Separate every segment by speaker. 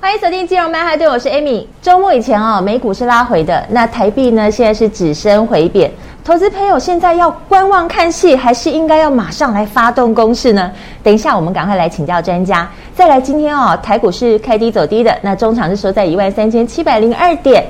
Speaker 1: 欢迎锁定金融麦哈对，我是 Amy。周末以前哦，美股是拉回的，那台币呢，现在是止升回贬。投资朋友现在要观望看戏，还是应该要马上来发动攻势呢？等一下，我们赶快来请教专家。再来，今天哦，台股是开低走低的，那中场是收在一万三千七百零二点。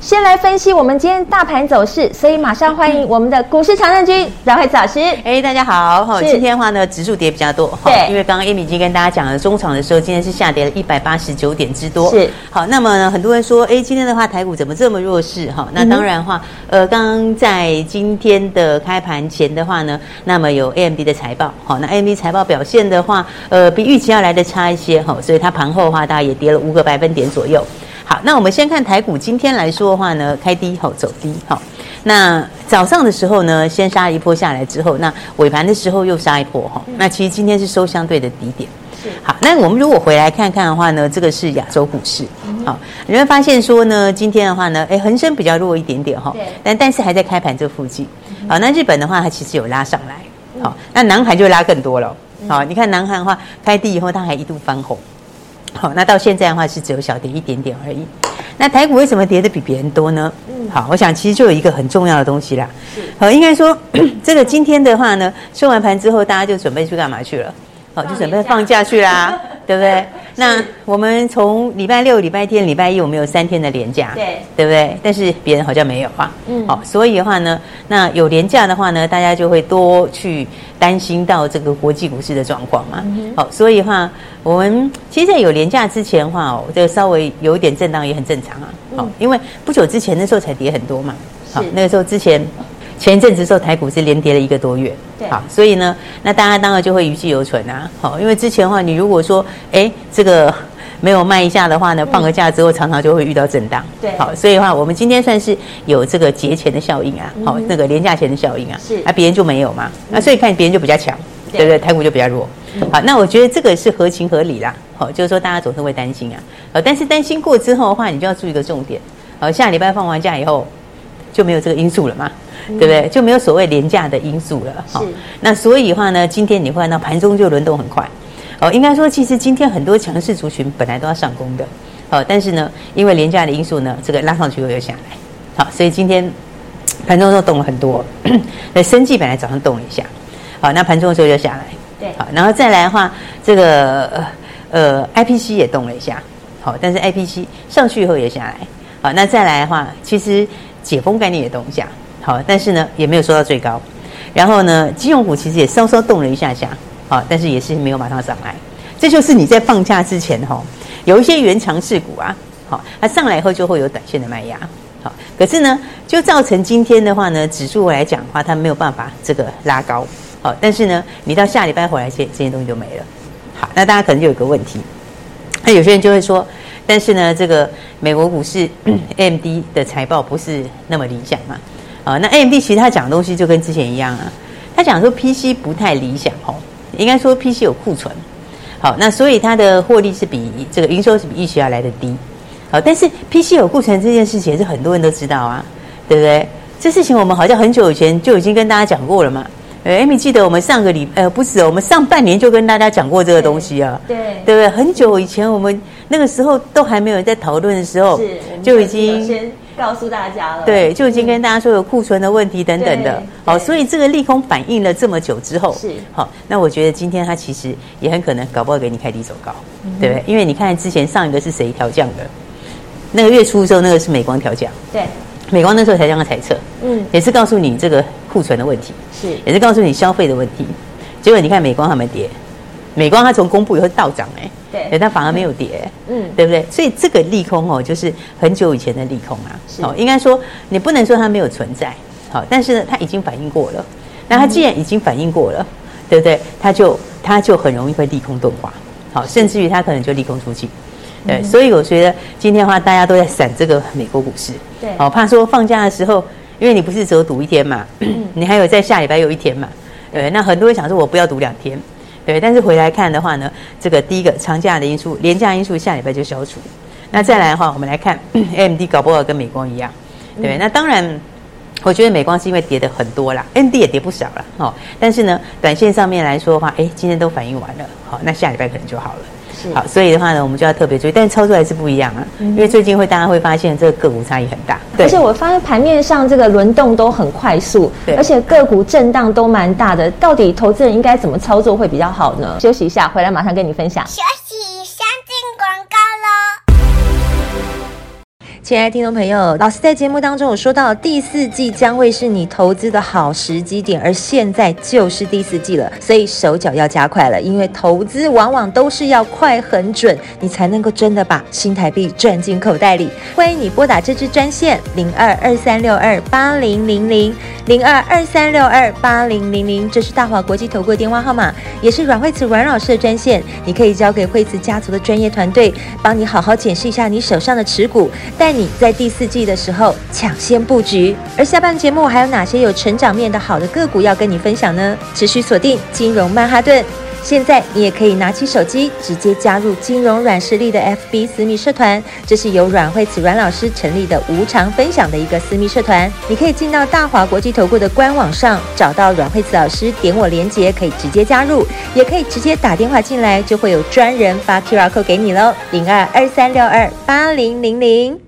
Speaker 1: 先来分析我们今天大盘走势，所以马上欢迎我们的股市常胜军阮惠子老师。
Speaker 2: 哎，大家好哈！今天的话呢，指数跌比较多，
Speaker 1: 对，
Speaker 2: 因为刚刚 Amy 已经跟大家讲了，中场的时候今天是下跌了一百八十九点之多。
Speaker 1: 是
Speaker 2: 好，那么呢，很多人说，哎，今天的话台股怎么这么弱势？哈，那当然的话，呃，刚刚在今天的开盘前的话呢，那么有 AMD 的财报，好，那 AMD 财报表现的话，呃，比预期要来的差一些哈，所以它盘后的话，大概也跌了五个百分点左右。好，那我们先看台股今天来说的话呢，开低后走低，好，那早上的时候呢，先杀一波下来之后，那尾盘的时候又杀一波哈，那其实今天是收相对的低点，好，那我们如果回来看看的话呢，这个是亚洲股市，好，你会发现说呢，今天的话呢，哎，恒生比较弱一点点哈，但但是还在开盘这附近，好，那日本的话它其实有拉上来，好，那南韩就拉更多了，好，你看南韩的话开低以后，它还一度翻红。好，那到现在的话是只有小跌一点点而已。那台股为什么跌的比别人多呢？嗯，好，我想其实就有一个很重要的东西啦。好，应该说 这个今天的话呢，收完盘之后，大家就准备去干嘛去了？好，就准备放假去啦，对不对？那我们从礼拜六、礼拜天、礼拜一，我们有三天的连假，对，对不对？但是别人好像没有啊。嗯，好，所以的话呢，那有连假的话呢，大家就会多去担心到这个国际股市的状况嘛。好，所以的话，我们其实在有连假之前的话哦，这个稍微有一点震荡也很正常啊。好，因为不久之前那时候才跌很多嘛。好，那个时候之前。前一阵子的时候，台股是连跌了一个多月，对，好，所以呢，那大家当然就会余悸犹存啊，好，因为之前的话，你如果说，哎，这个没有卖一下的话呢，放个假之后，常常就会遇到震荡，对，好，所以的话，我们今天算是有这个节前的效应啊，好，那个连假前的效应啊，是，啊，别人就没有嘛，那所以看别人就比较强，对。不对？台股就比较弱，好，那我觉得这个是合情合理啦，好，就是说大家总是会担心啊，好，但是担心过之后的话，你就要注意一个重点，好，下礼拜放完假以后就没有这个因素了嘛。对不对？就没有所谓廉价的因素了。好，那所以的话呢，今天你会看到盘中就轮动很快。哦，应该说，其实今天很多强势族群本来都要上攻的。好，但是呢，因为廉价的因素呢，这个拉上去又又下来。好，所以今天盘中都动了很多。那生技本来早上动了一下，好，那盘中的时候就下来。对，好，然后再来的话，这个呃 IPC 也动了一下。好，但是 IPC 上去以后也下来。好，那再来的话，其实解封概念也动一下。好，但是呢，也没有说到最高。然后呢，金融股其实也稍稍动了一下下，好，但是也是没有马上上来。这就是你在放假之前哈，有一些原强势股啊，好，它上来以后就会有短线的卖压，好，可是呢，就造成今天的话呢，指数来讲的话，它没有办法这个拉高，好，但是呢，你到下礼拜回来，这这些东西就没了。好，那大家可能就有个问题，那有些人就会说，但是呢，这个美国股市 AMD 的财报不是那么理想嘛？啊，那 AMD 其实他讲的东西就跟之前一样啊，他讲说 PC 不太理想哦，应该说 PC 有库存，好，那所以它的获利是比这个营收是比预期要来的低，好，但是 PC 有库存这件事情是很多人都知道啊，对不对？这事情我们好像很久以前就已经跟大家讲过了嘛，呃，Amy 记得我们上个礼呃不是，我们上半年就跟大家讲过这个东西啊，对，对不对？很久以前我们那个时候都还没有人在讨论的时候，是就已经先。
Speaker 1: 告诉大家了，
Speaker 2: 对，就已经跟大家说有库存的问题等等的，好，所以这个利空反应了这么久之后，是。好，那我觉得今天它其实也很可能搞不好给你开低走高，嗯、对不对？因为你看之前上一个是谁调降的？那个月初的时候，那个是美光调降，对，美光那时候才刚刚猜测，嗯，也是告诉你这个库存的问题，是，也是告诉你消费的问题，结果你看美光还没跌，美光它从公布以后倒涨哎。对，但反而没有跌，嗯，对不对？所以这个利空哦，就是很久以前的利空啊。哦，应该说你不能说它没有存在，好，但是呢，它已经反应过了。那它既然已经反应过了，对不对？它就它就很容易会利空钝化，好，甚至于它可能就利空出尽。对，所以我觉得今天的话，大家都在闪这个美国股市，
Speaker 1: 对，
Speaker 2: 好怕说放假的时候，因为你不是只有赌一天嘛，你还有在下礼拜有一天嘛，对，那很多人想说我不要赌两天，对，但是回来看的话呢，这个第一个长假的因素、廉价因素下礼拜就消除，那再来的话，我们来看 AMD 搞不好跟美光一样，对，那当然。我觉得美光是因为跌的很多啦，AMD 也跌不少了，哦，但是呢，短线上面来说的话，哎，今天都反应完了，好，那下礼拜可能就好了，是，好，所以的话呢，我们就要特别注意，但是操作还是不一样啊，嗯、因为最近会大家会发现这个个股差异很大，对，
Speaker 1: 而且我发现盘面上这个轮动都很快速，对，而且个股震荡都蛮大的，到底投资人应该怎么操作会比较好呢？休息一下，回来马上跟你分享。亲爱的听众朋友，老师在节目当中有说到，第四季将会是你投资的好时机点，而现在就是第四季了，所以手脚要加快了，因为投资往往都是要快、很准，你才能够真的把新台币赚进口袋里。欢迎你拨打这支专线零二二三六二八零零零零二二三六二八零零零，这是大华国际投顾的电话号码，也是阮慧慈阮老师的专线，你可以交给惠慈家族的专业团队，帮你好好检视一下你手上的持股，带你在第四季的时候抢先布局，而下半节目还有哪些有成长面的好的个股要跟你分享呢？持续锁定金融曼哈顿。现在你也可以拿起手机，直接加入金融软实力的 FB 私密社团，这是由阮慧慈阮老师成立的无偿分享的一个私密社团。你可以进到大华国际投顾的官网上，找到阮慧慈老师，点我连接，可以直接加入，也可以直接打电话进来，就会有专人发 QR code 给你喽，零二二三六二八零零零。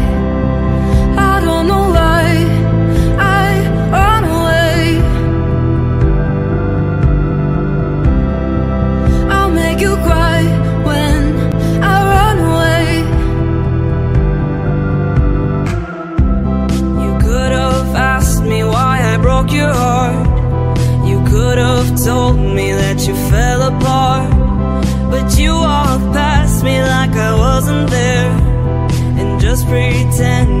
Speaker 3: apart But you walked past me like I wasn't there And just pretend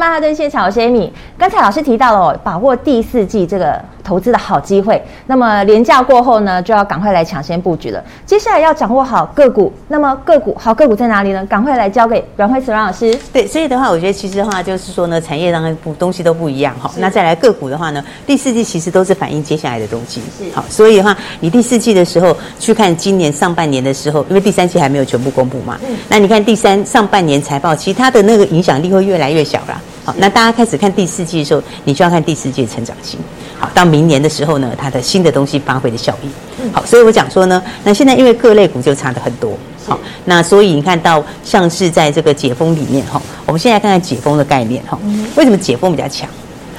Speaker 1: 曼哈顿现场，我是 Amy。刚才老师提到了哦，把握第四季这个投资的好机会。那么连假过后呢，就要赶快来抢先布局了。接下来要掌握好个股，那么个股好个股在哪里呢？赶快来交给阮慧慈阮老师。
Speaker 2: 对，所以的话，我觉得其实的话就是说呢，产业当然不东西都不一样哈。那再来个股的话呢，第四季其实都是反映接下来的东西。是好，所以的话，你第四季的时候去看今年上半年的时候，因为第三季还没有全部公布嘛。嗯。那你看第三上半年财报，其他的那个影响力会越来越小啦。好，那大家开始看第四季的时候，你就要看第四季的成长性。好，到明年的时候呢，它的新的东西发挥的效益。好，所以我讲说呢，那现在因为各类股就差的很多。好，那所以你看到像是在这个解封里面哈，我们现在看看解封的概念哈。为什么解封比较强？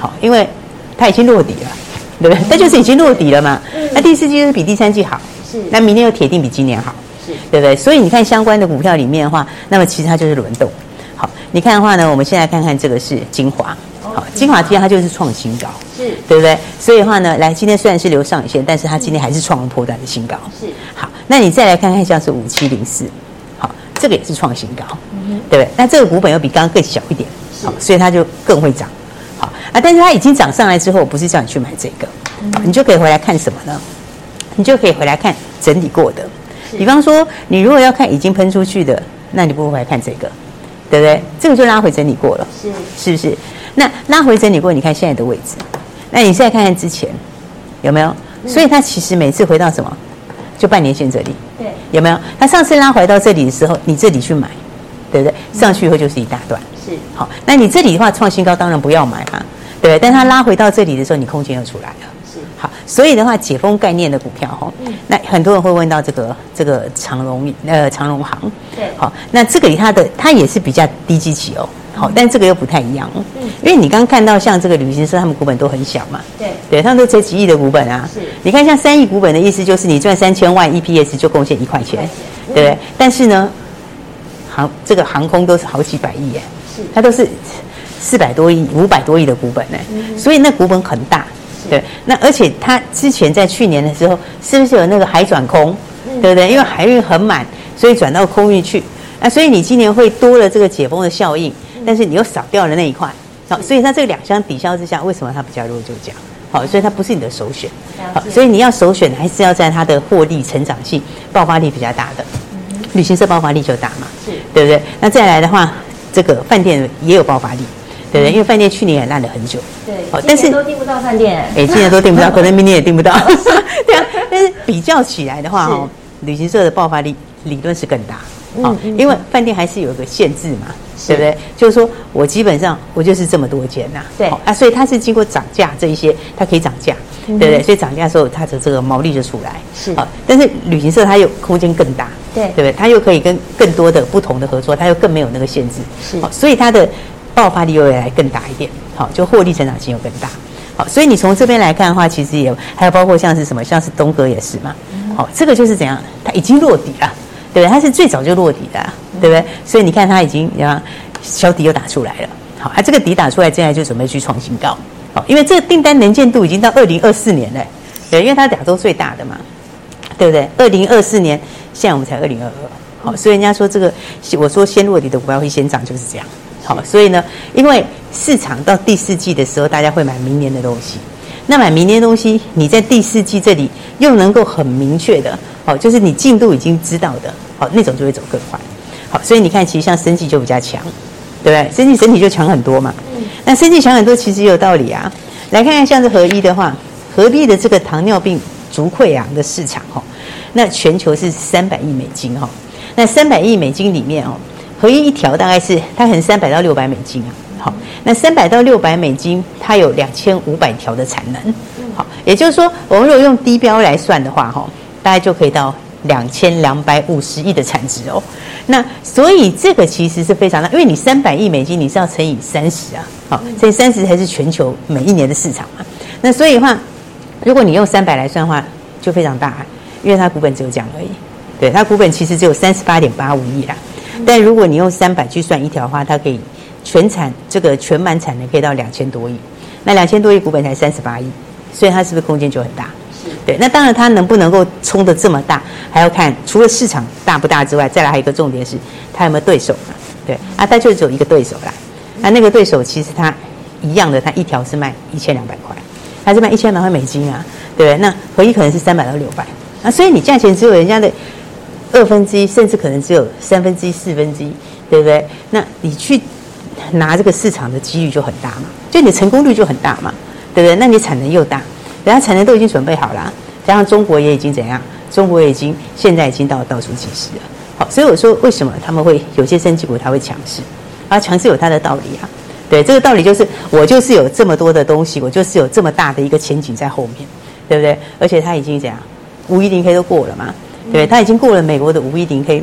Speaker 2: 好，因为它已经落底了，对不对？它就是已经落底了嘛。那第四季就是比第三季好。是。那明年又铁定比今年好。是。对不对？所以你看相关的股票里面的话，那么其实它就是轮动。好，你看的话呢，我们现在看看这个是精华，好，精华今天它就是创新高，是，对不对？所以的话呢，来今天虽然是留上影线，但是它今天还是创了波段的新高，是。好，那你再来看看像是五七零四，好，这个也是创新高，嗯，对不对？那这个股本又比刚刚更小一点，好，所以它就更会涨，好啊。但是它已经涨上来之后，不是叫你去买这个，你就可以回来看什么呢？你就可以回来看整理过的。比方说，你如果要看已经喷出去的，那你不如回来看这个，对不对？这个就拉回整理过了，是是不是？那拉回整理过，你看现在的位置，那你现在看看之前有没有？所以它其实每次回到什么，就半年线这里，对，有没有？它上次拉回到这里的时候，你这里去买，对不对？上去以后就是一大段，是好。那你这里的话创新高，当然不要买嘛，对不对？但它拉回到这里的时候，你空间又出来了。好，所以的话，解封概念的股票哈，那很多人会问到这个这个长荣呃长荣行，对，好，那这个它的它也是比较低基期哦，好，但这个又不太一样，嗯，因为你刚刚看到像这个旅行社，他们股本都很小嘛，对，对，他们都才几亿的股本啊，是，你看像三亿股本的意思就是你赚三千万 EPS 就贡献一块钱，对不对？但是呢，航这个航空都是好几百亿耶，是，它都是四百多亿、五百多亿的股本呢，所以那股本很大。对，那而且它之前在去年的时候，是不是有那个海转空，对不对？因为海运很满，所以转到空运去。那所以你今年会多了这个解封的效应，但是你又少掉了那一块。好，所以它这两相抵消之下，为什么它比较弱？就这样。好，所以它不是你的首选。好，所以你要首选还是要在它的获利成长性、爆发力比较大的。旅行社爆发力就大嘛，是，对不对？那再来的话，这个饭店也有爆发力。对对，因为饭店去年也烂了很久。对，
Speaker 1: 但是都订不到饭店。
Speaker 2: 哎，今年都订不到，可能明年也订不到。对啊，但是比较起来的话，哦，旅行社的爆发力理论是更大。好，因为饭店还是有一个限制嘛，对不对？就是说我基本上我就是这么多间呐。对啊，所以它是经过涨价这一些，它可以涨价，对不对？所以涨价的时候，它的这个毛利就出来。是啊，但是旅行社它有空间更大，对对不对？它又可以跟更多的不同的合作，它又更没有那个限制。是，所以它的。爆发力又会来更大一点，好，就获利成长性又更大，好，所以你从这边来看的话，其实也还有包括像是什么，像是东哥也是嘛，好，这个就是怎样，它已经落底了，对不对？它是最早就落底的，对不对？所以你看它已经然后小底又打出来了，好，啊，这个底打出来，接下来就准备去创新高，好，因为这个订单能见度已经到二零二四年了，对，因为它亚洲最大的嘛，对不对？二零二四年，现在我们才二零二二，好，所以人家说这个，我说先落底的股票会先涨，就是这样。好，所以呢，因为市场到第四季的时候，大家会买明年的东西。那买明年的东西，你在第四季这里又能够很明确的，好，就是你进度已经知道的，好，那种就会走更快。好，所以你看，其实像生技就比较强，对不对？生技整体就强很多嘛。那生技强很多，其实也有道理啊。来看看像是合一的话，合一的这个糖尿病足溃疡的市场，哈，那全球是三百亿美金，哈。那三百亿美金里面，哦。合一一条大概是它可能三百到六百美金啊，好，那三百到六百美金，它有两千五百条的产能，好，也就是说，我们如果用低标来算的话，哈，大概就可以到两千两百五十亿的产值哦。那所以这个其实是非常大，因为你三百亿美金你是要乘以三十啊，好，所以三十才是全球每一年的市场嘛。那所以的话，如果你用三百来算的话，就非常大，因为它股本只有这样而已，对，它股本其实只有三十八点八五亿啦。但如果你用三百去算一条的话，它可以全产这个全满产能可以到两千多亿，那两千多亿股本才三十八亿，所以它是不是空间就很大？对。那当然它能不能够冲得这么大，还要看除了市场大不大之外，再来还有一个重点是它有没有对手嘛？对啊，它就只有一个对手啦。那那个对手其实它一样的，它一条是卖一千两百块，它是卖一千两百块美金啊，对不对？那合一可能是三百到六百，啊，所以你价钱只有人家的。二分之一，甚至可能只有三分之一、四分之一，对不对？那你去拿这个市场的几率就很大嘛，就你成功率就很大嘛，对不对？那你产能又大，人家产能都已经准备好了，加上中国也已经怎样？中国也已经现在已经到倒数计时了。好，所以我说为什么他们会有些生技股它会强势？啊，强势有它的道理啊。对，这个道理就是我就是有这么多的东西，我就是有这么大的一个前景在后面，对不对？而且它已经怎样？五一零 K 都过了嘛。对，它已经过了美国的五一零 K，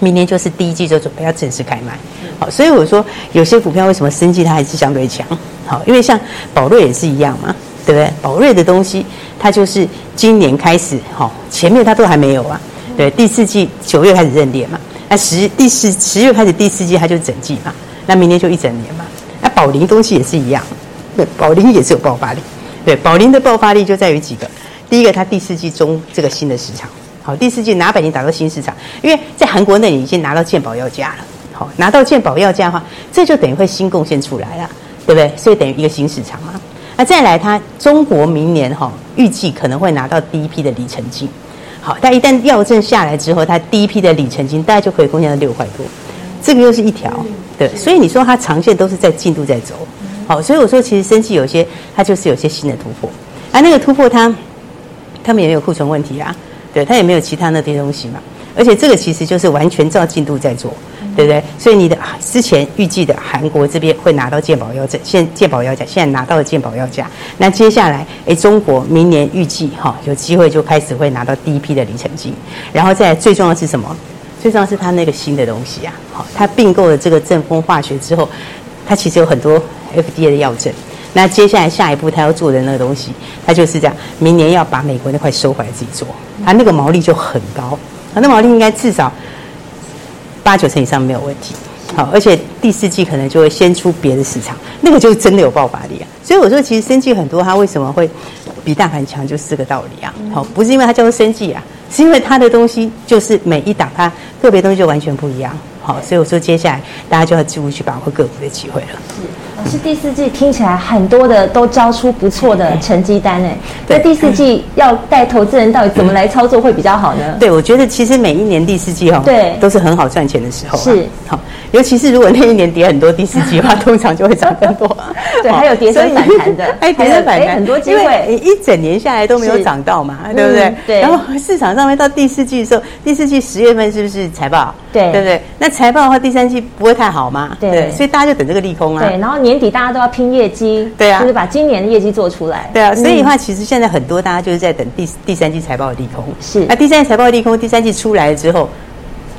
Speaker 2: 明年就是第一季就准备要正式开卖。好，所以我说有些股票为什么升绩它还是相对强？好，因为像宝瑞也是一样嘛，对不对？宝瑞的东西它就是今年开始，好，前面它都还没有啊。对，第四季九月开始认列嘛，那十第四十月开始第四季它就整季嘛，那明年就一整年嘛。那宝林东西也是一样，对，宝林也是有爆发力。对，宝林的爆发力就在于几个，第一个它第四季中这个新的市场。好，第四季拿百年打到新市场，因为在韩国那里已经拿到健保药价了。好，拿到健保药价的话，这就等于会新贡献出来了，对不对？所以等于一个新市场嘛。那再来，它中国明年哈预计可能会拿到第一批的里程金。好，但一旦药证下来之后，它第一批的里程金大概就可以贡献到六块多，这个又是一条，对，所以你说它长线都是在进度在走，好，所以我说其实生技有些它就是有些新的突破，啊，那个突破它，他们也有库存问题啊，对，它也没有其他那些东西嘛，而且这个其实就是完全照进度在做。对不对？所以你的之前预计的韩国这边会拿到健保药证，现健保药价现在拿到了健保药价。那接下来，哎，中国明年预计哈有机会就开始会拿到第一批的里程金。然后再最重要的是什么？最重要是它那个新的东西啊，好，它并购了这个正风化学之后，它其实有很多 FDA 的药证。那接下来下一步他要做的那个东西，他就是这样，明年要把美国那块收回来自己做，他那个毛利就很高，它那毛利应该至少。八九成以上没有问题，好，而且第四季可能就会先出别的市场，那个就真的有爆发力啊。所以我说，其实生技很多，它为什么会比大盘强，就是这个道理啊。好，不是因为它叫做生技啊，是因为它的东西就是每一档它个别东西就完全不一样。好，所以我说接下来大家就要注意去把握个股的机会了。
Speaker 1: 是第四季听起来很多的都交出不错的成绩单哎，那第四季要带投资人到底怎么来操作会比较好呢？
Speaker 2: 对，我觉得其实每一年第四季哈，对，都是很好赚钱的时候。
Speaker 1: 是，
Speaker 2: 好，尤其是如果那一年跌很多，第四季 的话通常就会涨更多。
Speaker 1: 对，还有跌升反弹的，
Speaker 2: 哎，跌升反弹
Speaker 1: 很多机会，
Speaker 2: 一整年下来都没有涨到嘛，对不对？对。然后市场上面到第四季的时候，第四季十月份是不是财报？对，对不对？那财报的话，第三季不会太好嘛？对。所以大家就等这个利空啊。
Speaker 1: 对，然后年底大家都要拼。业绩对啊，就是把今年的业绩做出来。
Speaker 2: 对啊，所以的话，其实现在很多大家就是在等第第三季财报的利空。
Speaker 1: 是，
Speaker 2: 那第三季财报的利空，第三季出来了之后，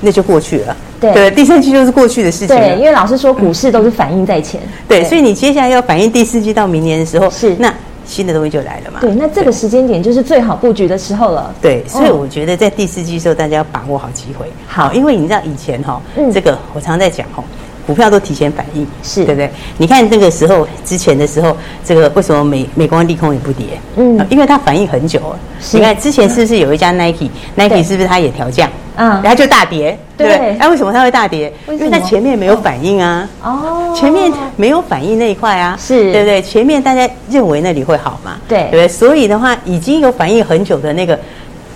Speaker 2: 那就过去了。对，对，第三季就是过去的事情。
Speaker 1: 对，因为老师说股市都是反应在前。
Speaker 2: 对，对，所以你接下来要反映第四季到明年的时候，是那新的东西就来了嘛。
Speaker 1: 对，那这个时间点就是最好布局的时候了。
Speaker 2: 对，所以我觉得在第四季的时候，大家要把握好机会。好，因为你知道以前哈，嗯这个我常在讲哈。股票都提前反应，是对不对？你看那个时候之前的时候，这个为什么美美光利空也不跌？嗯，因为它反应很久了。你看之前是不是有一家 Nike，Nike 是不是它也调降？嗯，然后就大跌，对不对？那为什么它会大跌？因为它前面没有反应啊。哦，前面没有反应那一块啊，是对不对？前面大家认为那里会好嘛？对，对不对？所以的话，已经有反应很久的那个。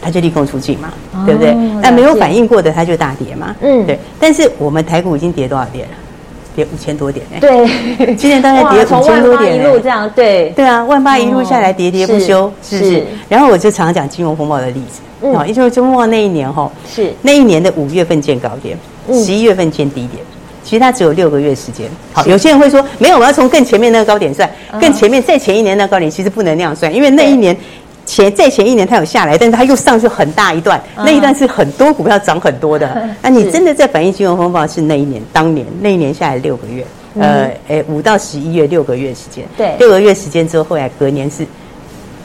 Speaker 2: 它就利空出尽嘛，对不对？那没有反应过的，它就大跌嘛。嗯，对。但是我们台股已经跌多少点了？跌五千多点呢。
Speaker 1: 对，
Speaker 2: 今年大概跌五千多点。
Speaker 1: 一路这样，对。
Speaker 2: 对啊，万八一路下来喋喋不休，是不是？然后我就常常讲金融风暴的例子啊，因为金融风暴那一年哈，是那一年的五月份见高点，十一月份见低点，其实它只有六个月时间。好，有些人会说没有，我要从更前面那个高点算，更前面再前一年那个高点其实不能那样算，因为那一年。前在前一年它有下来，但是它又上去很大一段，那一段是很多股票涨很多的。那你真的在反映金融风暴是那一年，当年那一年下来六个月，呃，诶，五到十一月六个月时间，对，六个月时间之后，后来隔年是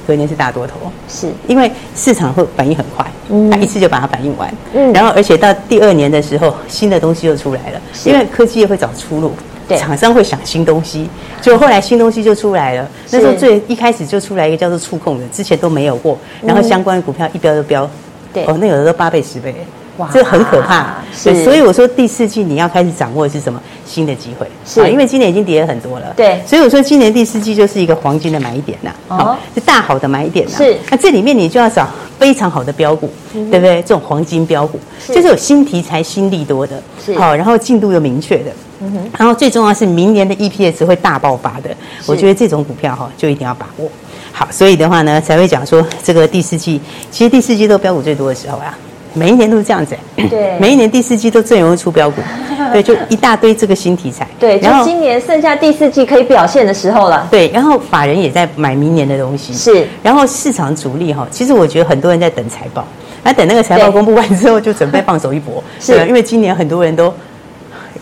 Speaker 2: 隔年是大多头，是因为市场会反应很快，它一次就把它反应完，嗯，然后而且到第二年的时候，新的东西又出来了，因为科技业会找出路。厂商会想新东西，就后来新东西就出来了。那时候最一开始就出来一个叫做触控的，之前都没有过。然后相关的股票一飙就飙，对哦，那有的都八倍十倍，哇，这很可怕。是，所以我说第四季你要开始掌握的是什么新的机会？是，因为今年已经跌了很多了。对，所以我说今年第四季就是一个黄金的买点呐，好，是大好的买点呐。是，那这里面你就要找非常好的标股，对不对？这种黄金标股就是有新题材、新利多的，好，然后进度又明确的。然后最重要是明年的 EPS 会大爆发的，我觉得这种股票哈就一定要把握好。所以的话呢，才会讲说这个第四季，其实第四季都标股最多的时候啊，每一年都是这样子。对，每一年第四季都最容易出标股，对，就一大堆这个新题材。对，然后今年剩下第四季可以表现的时候了。对，然后法人也在买明年的东西。是，然后市场主力哈，其实我觉得很多人在等财报，那等那个财报公布完之后就准备放手一搏。是，因为今年很多人都。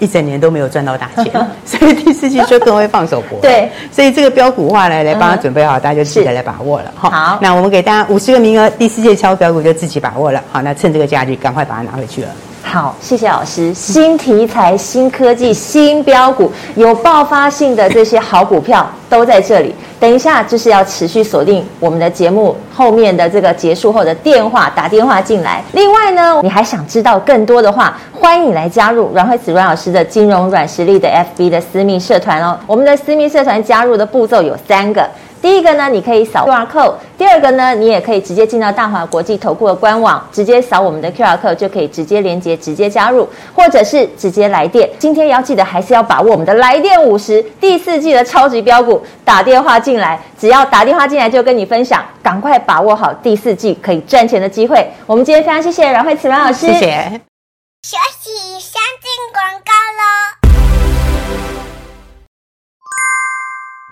Speaker 2: 一整年都没有赚到大钱，所以第四季就更会放手搏。对，所以这个标股话来来帮他准备好，大家就记得来把握了。好，那我们给大家五十个名额，第四季超标股就自己把握了。好，那趁这个假日赶快把它拿回去了。
Speaker 1: 好，谢谢老师。新题材、新科技、新标股，有爆发性的这些好股票都在这里。等一下就是要持续锁定我们的节目后面的这个结束后的电话，打电话进来。另外呢，你还想知道更多的话，欢迎你来加入阮慧子阮老师的金融软实力的 FB 的私密社团哦。我们的私密社团加入的步骤有三个。第一个呢，你可以扫 QR code；第二个呢，你也可以直接进到大华国际投顾的官网，直接扫我们的 QR code 就可以直接连接、直接加入，或者是直接来电。今天要记得还是要把握我们的来电五十第四季的超级标股，打电话进来，只要打电话进来就跟你分享，赶快把握好第四季可以赚钱的机会。我们今天非常谢谢阮慧慈老师，谢谢。
Speaker 4: 学习先进广告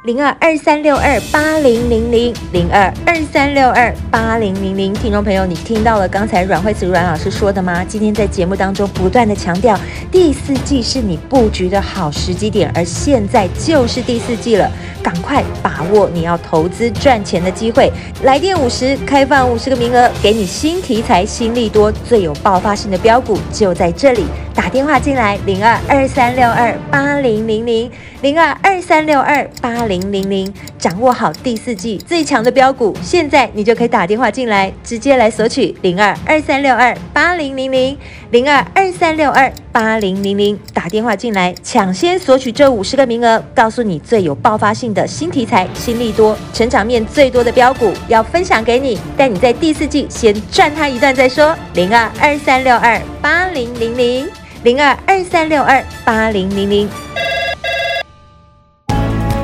Speaker 1: 零二二三六二八零零零零二二三六二八零零零，听众朋友，你听到了刚才阮慧慈阮老师说的吗？今天在节目当中不断的强调，第四季是你布局的好时机点，而现在就是第四季了，赶快把握你要投资赚钱的机会。来电五十，开放五十个名额，给你新题材、新利多、最有爆发性的标股，就在这里。打电话进来，零二二三六二八零零零零二二三六二八零零零，掌握好第四季最强的标股，现在你就可以打电话进来，直接来索取零二二三六二八零零零零二二三六二八零零零，打电话进来抢先索取这五十个名额，告诉你最有爆发性的新题材、新利多、成长面最多的标股，要分享给你，带你在第四季先赚它一段再说，零二二三六二八零零零。零二二三六二八零零零，